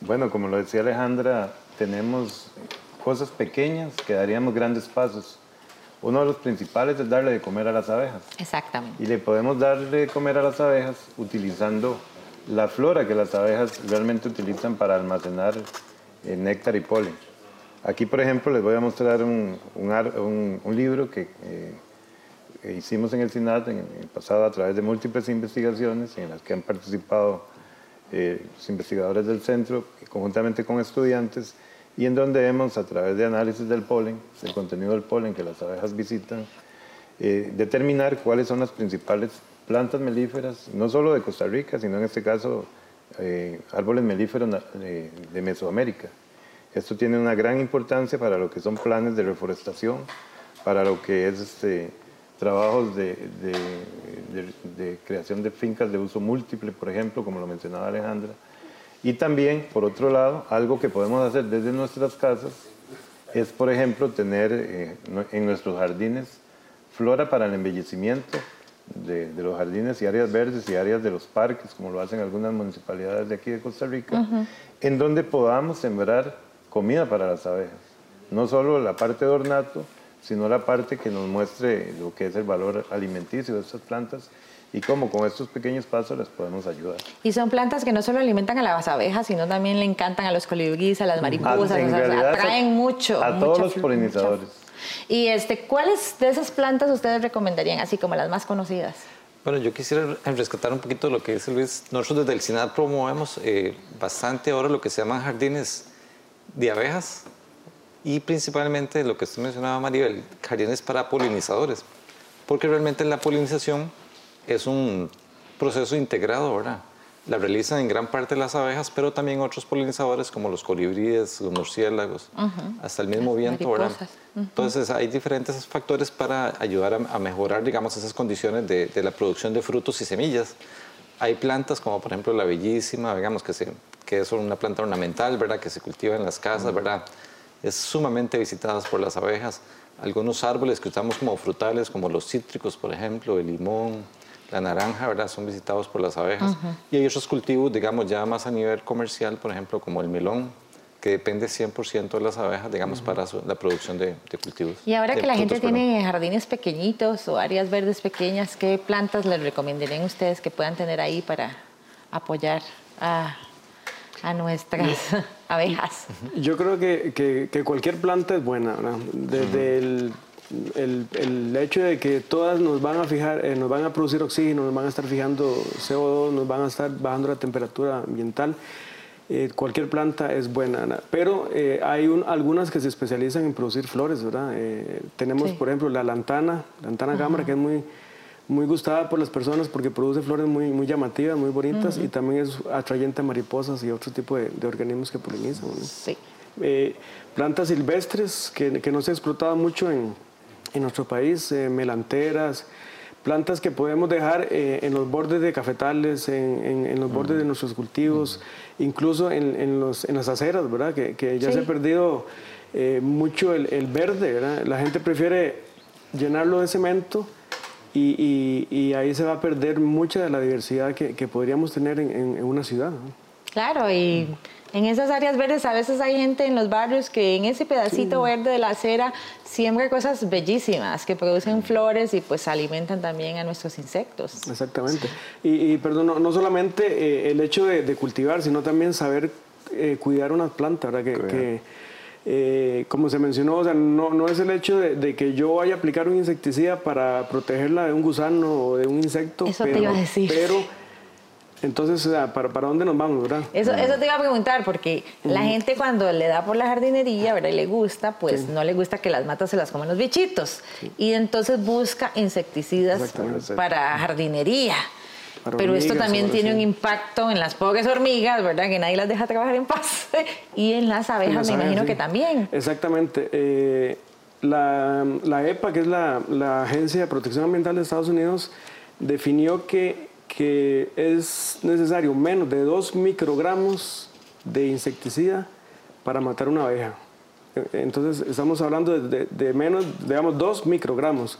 Bueno, como lo decía Alejandra, tenemos cosas pequeñas que daríamos grandes pasos. Uno de los principales es darle de comer a las abejas. Exactamente. Y le podemos darle de comer a las abejas utilizando la flora que las abejas realmente utilizan para almacenar el néctar y polen. Aquí, por ejemplo, les voy a mostrar un, un, un libro que eh, hicimos en el SINAT en el pasado a través de múltiples investigaciones en las que han participado eh, los investigadores del centro conjuntamente con estudiantes y en donde hemos, a través de análisis del polen, del contenido del polen que las abejas visitan, eh, determinar cuáles son las principales plantas melíferas, no solo de Costa Rica, sino en este caso eh, árboles melíferos de, de Mesoamérica. Esto tiene una gran importancia para lo que son planes de reforestación, para lo que es este, trabajos de, de, creación de fincas de uso múltiple, por ejemplo, como lo mencionaba Alejandra. Y también, por otro lado, algo que podemos hacer desde nuestras casas es, por ejemplo, tener eh, en nuestros jardines flora para el embellecimiento de, los jardines y áreas verdes y áreas de los parques, como lo hacen algunas municipalidades de aquí de Costa Rica, en donde podamos sembrar comida para las abejas. No solo la parte de ornato, sino la parte que nos muestre lo que es el valor alimenticio de estas plantas y cómo con estos pequeños pasos les podemos ayudar. Y son plantas que no solo alimentan a las abejas, sino también le encantan a los colibríes, a las mariposas, atraen mucho. A todos los polinizadores. Y este, ¿cuáles de esas plantas ustedes recomendarían, así como las más conocidas? Bueno, yo quisiera rescatar un poquito lo que dice Luis. Nosotros desde el SINAD promovemos eh, bastante ahora lo que se llaman jardines de abejas, y principalmente lo que usted mencionaba, Maribel, jardines para polinizadores, porque realmente la polinización es un proceso integrado, ¿verdad? La realizan en gran parte las abejas, pero también otros polinizadores como los colibríes, los murciélagos, hasta el mismo viento, ¿verdad? Entonces hay diferentes factores para ayudar a, mejorar, digamos, esas condiciones de, de, la producción de frutos y semillas. Hay plantas como por ejemplo la bellísima, digamos que, se, que es una planta ornamental, ¿verdad? Que se cultiva en las casas, ¿verdad? Es sumamente visitadas por las abejas. Algunos árboles que usamos como frutales, como los cítricos, por ejemplo, el limón, la naranja, ¿verdad? Son visitados por las abejas. Y hay otros cultivos, digamos, ya más a nivel comercial, por ejemplo, como el melón, que depende 100% de las abejas, digamos, para la producción de, cultivos. Y ahora que la gente tiene jardines pequeñitos o áreas verdes pequeñas, ¿qué plantas les recomendarían ustedes que puedan tener ahí para apoyar a a nuestras abejas. Yo creo que, que, cualquier planta es buena, ¿verdad? Desde el, el, el, hecho de que todas nos van a fijar, eh, nos van a producir oxígeno, nos van a estar fijando CO2, nos van a estar bajando la temperatura ambiental. Eh, cualquier planta es buena, pero eh, hay un, algunas que se especializan en producir flores, ¿verdad? tenemos, por ejemplo, la lantana, lantana uh que es muy, muy gustada por las personas porque produce flores muy, muy llamativas, muy bonitas y también es atrayente a mariposas y otro tipo de, organismos que polinizan. Sí. Eh, plantas silvestres que, que, no se ha explotado mucho en, en nuestro país, eh, melanteras, plantas que podemos dejar eh, en los bordes de cafetales, en, en, los bordes de nuestros cultivos, incluso en, los, en, las aceras, ¿verdad? Que, que ya se ha perdido eh, mucho el, el verde, ¿verdad? La gente prefiere llenarlo de cemento y, y- y ahí se va a perder mucha de la diversidad que, que podríamos tener en, en- en una ciudad. ¿no? Claro, y en esas áreas verdes a veces hay gente en los barrios que en ese pedacito verde de la acera siembra cosas bellísimas que producen flores y pues alimentan también a nuestros insectos. Exactamente. Y, y, perdón, no, no solamente eh, el hecho de, de cultivar, sino también saber eh, cuidar una planta, ¿verdad? Que, que, eh, como se mencionó, o sea, no, no es el hecho de, de que yo vaya a aplicar un insecticida para protegerla de un gusano o de un insecto. Eso te iba a decir. Pero, entonces, o sea, ¿para, ¿para dónde nos vamos, verdad? Eso, eso te iba a preguntar, porque la gente cuando le da por la jardinería, ¿verdad? Y le gusta, pues no le gusta que las matas se las coman los bichitos. Y entonces busca insecticidas para jardinería. Pero esto también tiene sí. un impacto en las pobres hormigas, ¿verdad? Que nadie las deja trabajar en paz. y en las abejas, Las me abejas, imagino sí. que también. Exactamente. Eh, la, la EPA, que es la, la Agencia de Protección Ambiental de Estados Unidos, definió que, que es necesario menos de 2 microgramos de insecticida para matar una abeja. Eh, Entonces, estamos hablando de, de- de menos, digamos, 2 microgramos.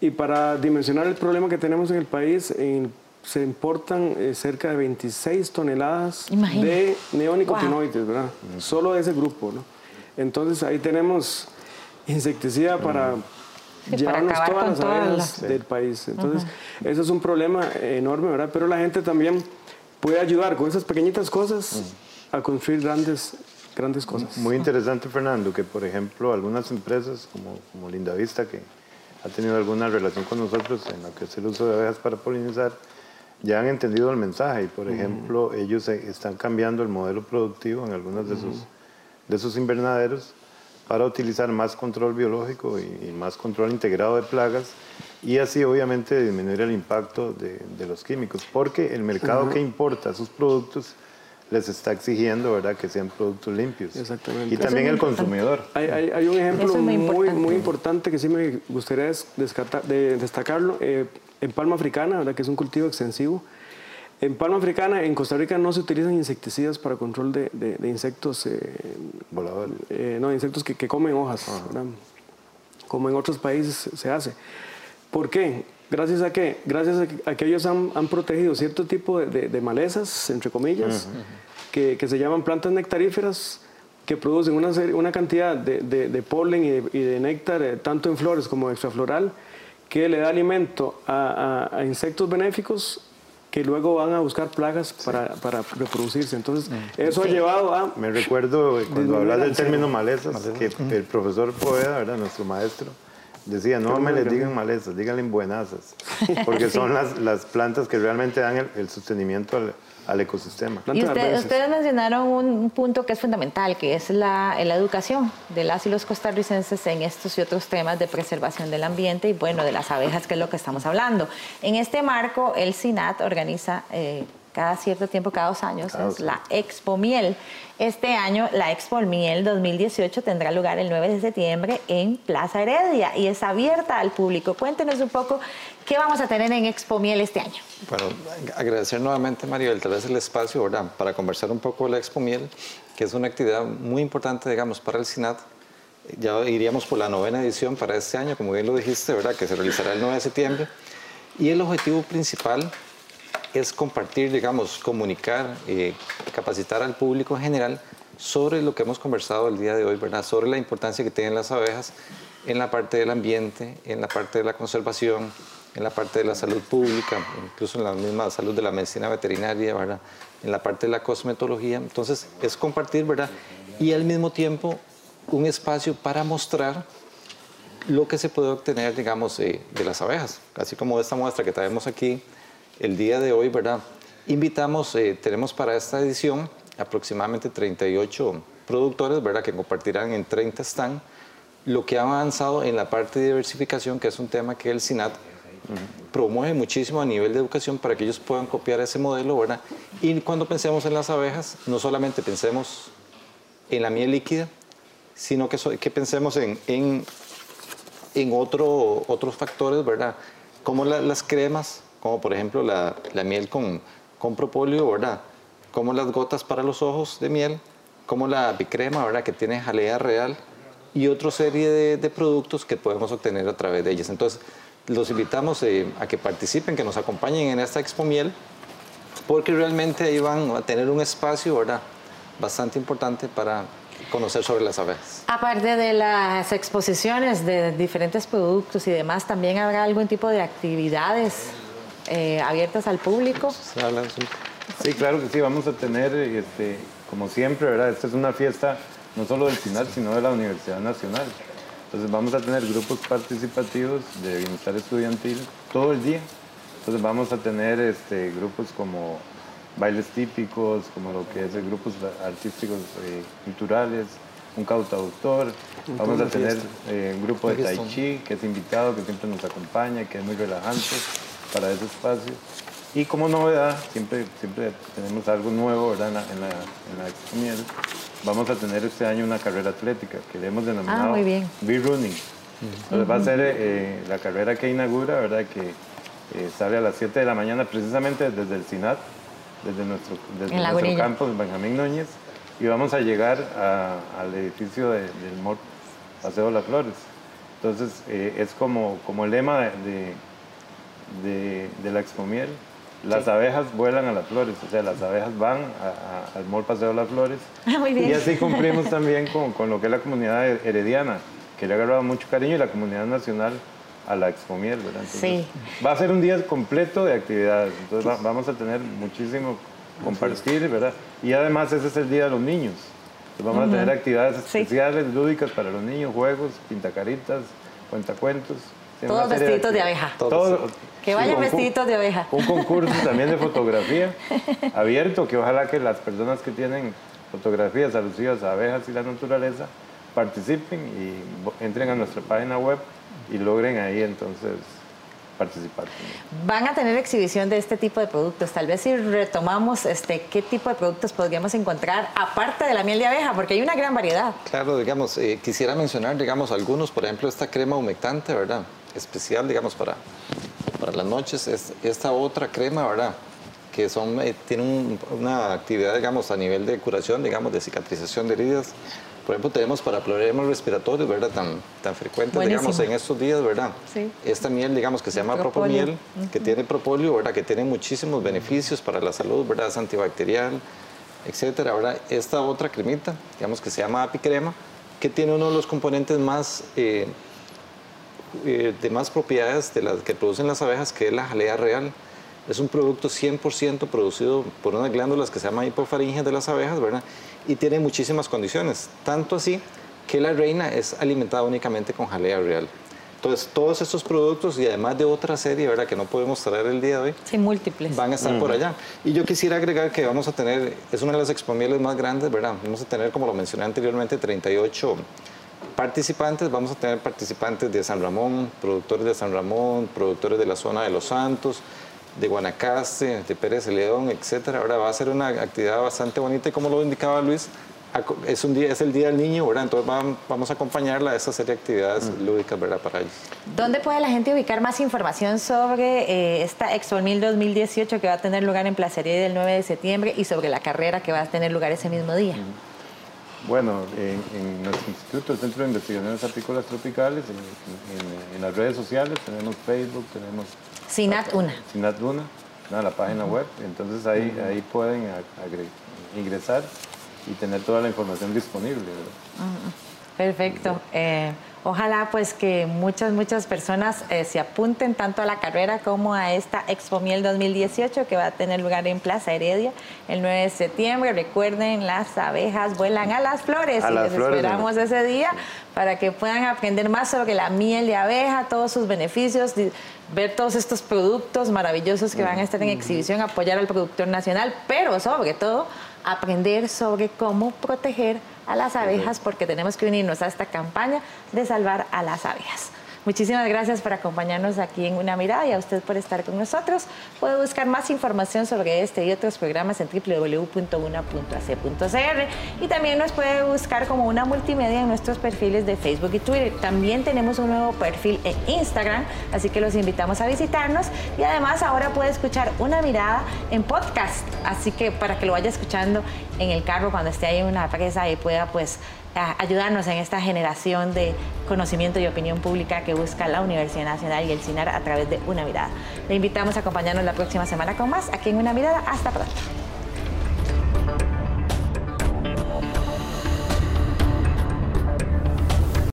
Y para dimensionar el problema que tenemos en el país, en- se importan eh, cerca de 26 toneladas Imagínate. de neonicotinoides, ¿verdad? Solo de ese grupo, ¿no? Entonces ahí tenemos insecticida para Sí, para llevarnos acabar todas las todas abejas las- del país. Entonces, eso es un problema enorme, ¿verdad? Pero la gente también puede ayudar con esas pequeñitas cosas a construir grandes, grandes cosas. Muy interesante, Fernando, que por ejemplo algunas empresas como, como Lindavista, que ha tenido alguna relación con nosotros en lo que es el uso de abejas para polinizar, ya han entendido el mensaje y por ejemplo ellos están cambiando el modelo productivo en algunos de sus, de sus invernaderos para utilizar más control biológico y, y más control integrado de plagas y así obviamente disminuir el impacto de, de los químicos, porque el mercado que importa sus productos les está exigiendo ¿verdad? que sean productos limpios. Exactamente. Y también Eso el es muy consumidor. Hay, hay- hay un ejemplo es muy muy, importante. muy importante que sí me gustaría de- destacarlo. eh, en palma africana, ¿verdad? que es un cultivo extensivo. En palma africana, en Costa Rica, no se utilizan insecticidas para control de, de- de insectos, eh, Voladores. eh, no, insectos que, que comen hojas, como en otros países se hace. ¿Por qué? Gracias a que, gracias a que, ellos han, han protegido cierto tipo de, de- malezas, entre comillas, que, que se llaman plantas nectaríferas, que producen una, una cantidad de, polen y de, y néctar, eh, tanto en flores como extrafloral, que le da alimento a, a- a insectos benéficos que luego van a buscar plagas para, para reproducirse. Entonces, eso ha llevado a... Me recuerdo cuando hablas la del término ansiedad. malezas, que el profesor Poveda, ¿verdad? nuestro maestro, decía, no me les digan malezas, díganle buenazas, porque son las, las plantas que realmente dan el, el sostenimiento al, al ecosistema. Y usted- ustedes mencionaron un, un punto que es fundamental, que es la, la educación de las y los costarricenses en estos y otros temas de preservación del ambiente y bueno, de las abejas, que es lo que estamos hablando. En este marco, el SINAT organiza eh, cada cierto tiempo, cada dos años, Cada es dos la Expo Miel. Este año, la Expo Miel 2018 tendrá lugar el 9 de septiembre en Plaza Heredia y es abierta al público. Cuéntenos un poco qué vamos a tener en Expo Miel este año. Bueno, agradecer nuevamente, Mario, el vez el espacio, ¿verdad? Para conversar un poco de la Expo Miel, que es una actividad muy importante, digamos, para el SINAT. Ya iríamos por la novena edición para este año, como bien lo dijiste, ¿verdad? Que se realizará el 9 de septiembre. Y el objetivo principal es compartir, digamos, comunicar, eh, capacitar al público en general sobre lo que hemos conversado el día de hoy, ¿verdad? Sobre la importancia que tienen las abejas en la parte del ambiente, en la parte de la conservación, en la parte de la salud pública, incluso en la misma salud de la medicina veterinaria, ¿verdad? En la parte de la cosmetología. Entonces, es compartir, ¿verdad? Y al mismo tiempo un espacio para mostrar lo que se puede obtener, digamos, eh, de las abejas. Así como esta muestra que traemos aquí el día de hoy, ¿verdad? Invitamos, eh, tenemos para esta edición aproximadamente 38 productores, ¿verdad? Que compartirán en 30 stand lo que ha avanzado en la parte de diversificación, que es un tema que el SINAT promueve muchísimo a nivel de educación para que ellos puedan copiar ese modelo, ¿verdad? Y cuando pensemos en las abejas, no solamente pensemos en la miel líquida, sino que, so- que pensemos en, en, en otro, otros factores, ¿verdad? Como la- las cremas, como por ejemplo la, la miel con, con propóleo, ¿verdad? Como las gotas para los ojos de miel, como la bicrema, ¿verdad? Que tiene jalea real, y otra serie de, de productos que podemos obtener a través de ellas. Entonces, los invitamos eh, a que participen, que nos acompañen en esta Expo Miel, porque realmente ahí van a tener un espacio ¿verdad? bastante importante para conocer sobre las abejas. Aparte de las exposiciones de diferentes productos y demás, ¿también habrá algún tipo de actividades eh, abiertas al público? Sí, claro que sí, vamos a tener, este, como siempre, ¿verdad? Esta es una fiesta no solo del CINAR, sino de la Universidad Nacional. Entonces vamos a tener grupos participativos de bienestar estudiantil todo el día. Entonces vamos a tener este, grupos como bailes típicos, como lo que es el grupos artísticos eh, culturales, un cautautor, vamos a tener eh, un grupo de tai chi que es invitado, que siempre nos acompaña, que es muy relajante para ese espacio. Y como novedad, siempre, siempre tenemos algo nuevo ¿verdad? en la, en la, en la Vamos a tener este año una carrera atlética que le hemos denominado ah, B-Running. Entonces va a ser eh, la carrera que inaugura, ¿verdad? que sale a las 7 de la mañana precisamente desde el SINAT desde nuestro, desde nuestro campo de Benjamín Núñez y vamos a llegar al edificio del Paseo de las Flores. Entonces eh, es como, como el lema de, de, de la Expomiel. Las abejas vuelan a las flores, o sea, las abejas van al Mall Paseo de las Flores. Ah, y así cumplimos también con, con, lo que es la comunidad herediana, que le ha agarrado mucho cariño, y la comunidad nacional a la Expomiel, ¿verdad? sí. Va a ser un día completo de actividades, entonces vamos a tener muchísimo compartir, ¿verdad? Y además ese es el Día de los Niños. vamos a tener actividades especiales, lúdicas para los niños, juegos, pintacaritas, cuentacuentos. Todos vestiditos de, abeja. Que vayan vestiditos de abeja. Un concurso también de fotografía abierto, que ojalá que las personas que tienen fotografías alusivas a abejas y la naturaleza participen y entren a nuestra página web y logren ahí entonces participar. Van a tener exhibición de este tipo de productos. Tal vez si retomamos este, qué tipo de productos podríamos encontrar aparte de la miel de abeja, porque hay una gran variedad. Claro, digamos, eh, quisiera mencionar, digamos, algunos, por ejemplo, esta crema humectante, ¿verdad? Especial, digamos, para, para las noches. Es, esta otra crema, ¿verdad? Que son, eh, tiene una actividad, digamos, a nivel de curación, digamos, de cicatrización de heridas por ejemplo, tenemos para problemas respiratorios, ¿verdad? Tan, tan frecuentes, digamos, en estos días, ¿verdad? Sí. Esta miel, digamos, que se llama propomiel, que tiene propóleo, ¿verdad? Que tiene muchísimos beneficios para la salud, ¿verdad? Es antibacterial, etcétera, ¿verdad? Esta otra cremita, digamos, que se llama apicrema, que tiene uno de los componentes más... Eh, eh, de más propiedades de las que producen las abejas, que es la jalea real. Es un producto 100% producido por unas glándulas que se llaman hipofaringes de las abejas, ¿verdad? y tiene muchísimas condiciones, tanto así que la reina es alimentada únicamente con jalea real. Entonces, todos estos productos y además de otra serie, ¿verdad? Que no podemos traer el día de hoy. Sí, múltiples. Van a estar por allá. Y yo quisiera agregar que vamos a tener, es una de las expomieles más grandes, ¿verdad? Vamos a tener, como lo mencioné anteriormente, 38 participantes. Vamos a tener participantes de San Ramón, productores de San Ramón, productores de la zona de Los Santos, de Guanacaste, de Pérez León, etcétera. Ahora va a ser una actividad bastante bonita y como lo indicaba Luis, es, un día, es el Día del Niño, ¿verdad? Entonces vamos a acompañarla a esa serie de actividades mm. lúdicas, ¿verdad? Para ellos. ¿Dónde puede la gente ubicar más información sobre eh, esta Expo 2018 que va a tener lugar en Placería del 9 de septiembre y sobre la carrera que va a tener lugar ese mismo día? Bueno, en, nuestro instituto, el Centro de Investigaciones Apícolas Tropicales, en, las redes sociales, tenemos Facebook, tenemos... SINAT una. SINAT una, la página web, entonces ahí, ahí pueden ingresar y tener toda la información disponible. Perfecto. Eh, Ojalá pues que muchas, muchas personas eh, se apunten tanto a la carrera como a esta Expo Miel 2018 que va a tener lugar en Plaza Heredia el 9 de septiembre. Recuerden, las abejas vuelan a las flores y les esperamos ese día para que puedan aprender más sobre la miel de abeja, todos sus beneficios, ver todos estos productos maravillosos que van a estar en exhibición, apoyar al productor nacional, pero sobre todo aprender sobre cómo proteger a las abejas porque tenemos que unirnos a esta campaña de salvar a las abejas. Muchísimas gracias por acompañarnos aquí en Una Mirada y a usted por estar con nosotros. Puede buscar más información sobre este y otros programas en www.una.ac.cr y también nos puede buscar como una multimedia en nuestros perfiles de Facebook y Twitter. También tenemos un nuevo perfil en Instagram, así que los invitamos a visitarnos y además ahora puede escuchar Una Mirada en podcast, así que para que lo vaya escuchando en el carro cuando esté ahí en una presa y pueda pues ayudarnos en esta generación de conocimiento y opinión pública que busca la Universidad Nacional y el CINAR a través de Una Mirada. Le invitamos a acompañarnos la próxima semana con más aquí en Una Mirada. Hasta pronto.